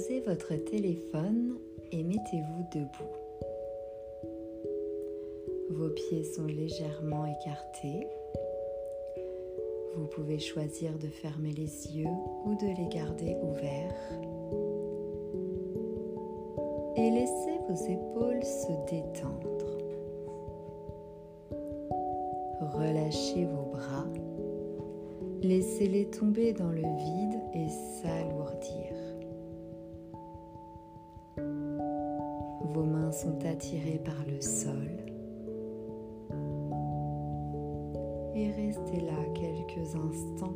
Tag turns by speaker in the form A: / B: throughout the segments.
A: Posez votre téléphone et mettez-vous debout. Vos pieds sont légèrement écartés. Vous pouvez choisir de fermer les yeux ou de les garder ouverts. Et laissez vos épaules se détendre. Relâchez vos bras. Laissez-les tomber dans le vide et s'alourdir. Vos mains sont attirées par le sol. Et restez là quelques instants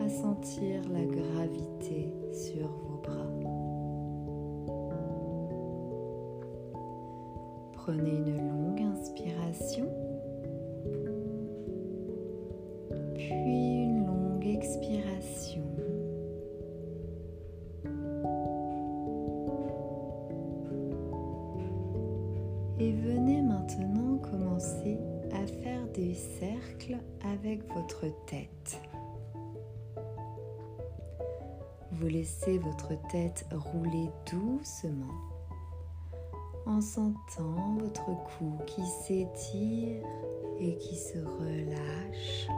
A: à sentir la gravité sur vos bras. Prenez une longue inspiration, votre tête. Vous laissez votre tête rouler doucement en sentant votre cou qui s'étire et qui se relâche.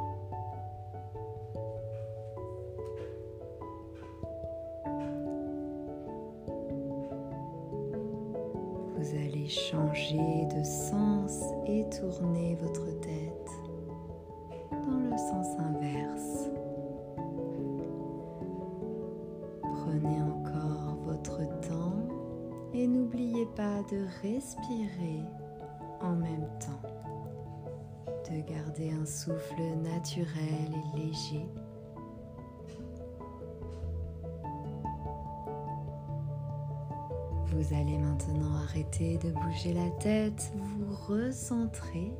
A: Vous allez changer de sens et tourner votre tête inverse. Prenez encore votre temps et n'oubliez pas de respirer en même temps, de garder un souffle naturel et léger. Vous allez maintenant arrêter de bouger la tête, vous recentrez,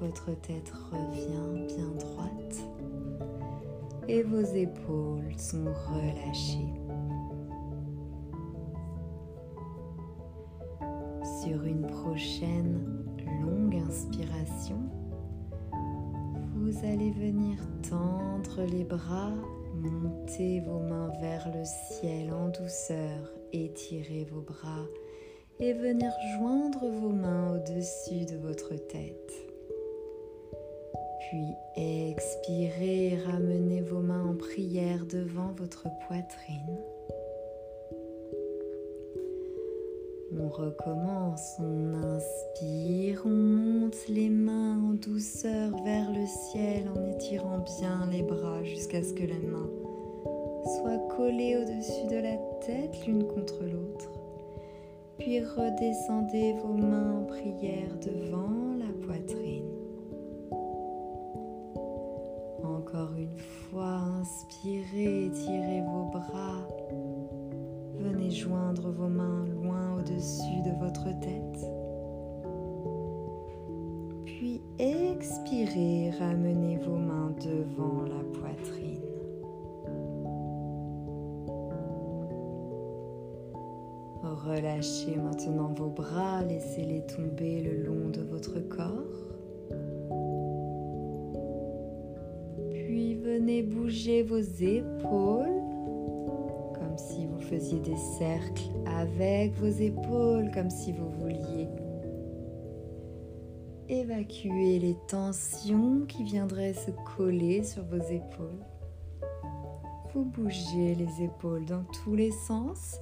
A: votre tête revient bien droite et vos épaules sont relâchées. Sur une prochaine longue inspiration, vous allez venir tendre les bras, monter vos mains vers le ciel en douceur, étirer vos bras et venir joindre vos mains au-dessus de votre tête. Puis expirez, ramenez vos mains en prière devant votre poitrine. On recommence, on inspire, on monte les mains en douceur vers le ciel en étirant bien les bras jusqu'à ce que les mains soient collées au-dessus de la tête l'une contre l'autre. Puis redescendez vos mains en prière devant la poitrine. Encore une fois, inspirez, étirez vos bras. Venez joindre vos mains loin au-dessus de votre tête. Puis expirez, ramenez vos mains devant la poitrine. Relâchez maintenant vos bras, laissez-les tomber le long de votre corps. Venez bouger vos épaules comme si vous faisiez des cercles avec vos épaules, comme si vous vouliez évacuer les tensions qui viendraient se coller sur vos épaules. Vous bougez les épaules dans tous les sens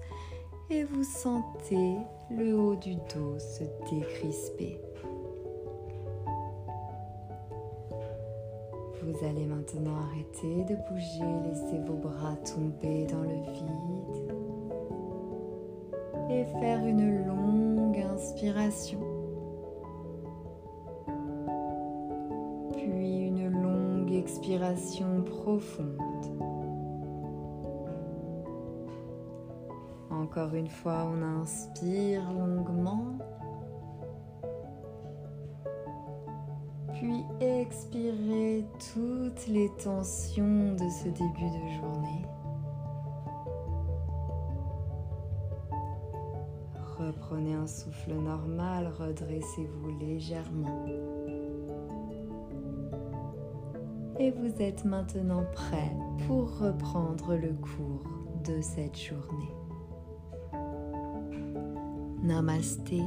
A: et vous sentez le haut du dos se décrisper. Vous allez maintenant arrêter de bouger, laisser vos bras tomber dans le vide et faire une longue inspiration. Puis une longue expiration profonde. Encore une fois, on inspire longuement. Expirez toutes les tensions de ce début de journée. Reprenez un souffle normal, redressez-vous légèrement. et vous êtes maintenant prêt pour reprendre le cours de cette journée. Namasté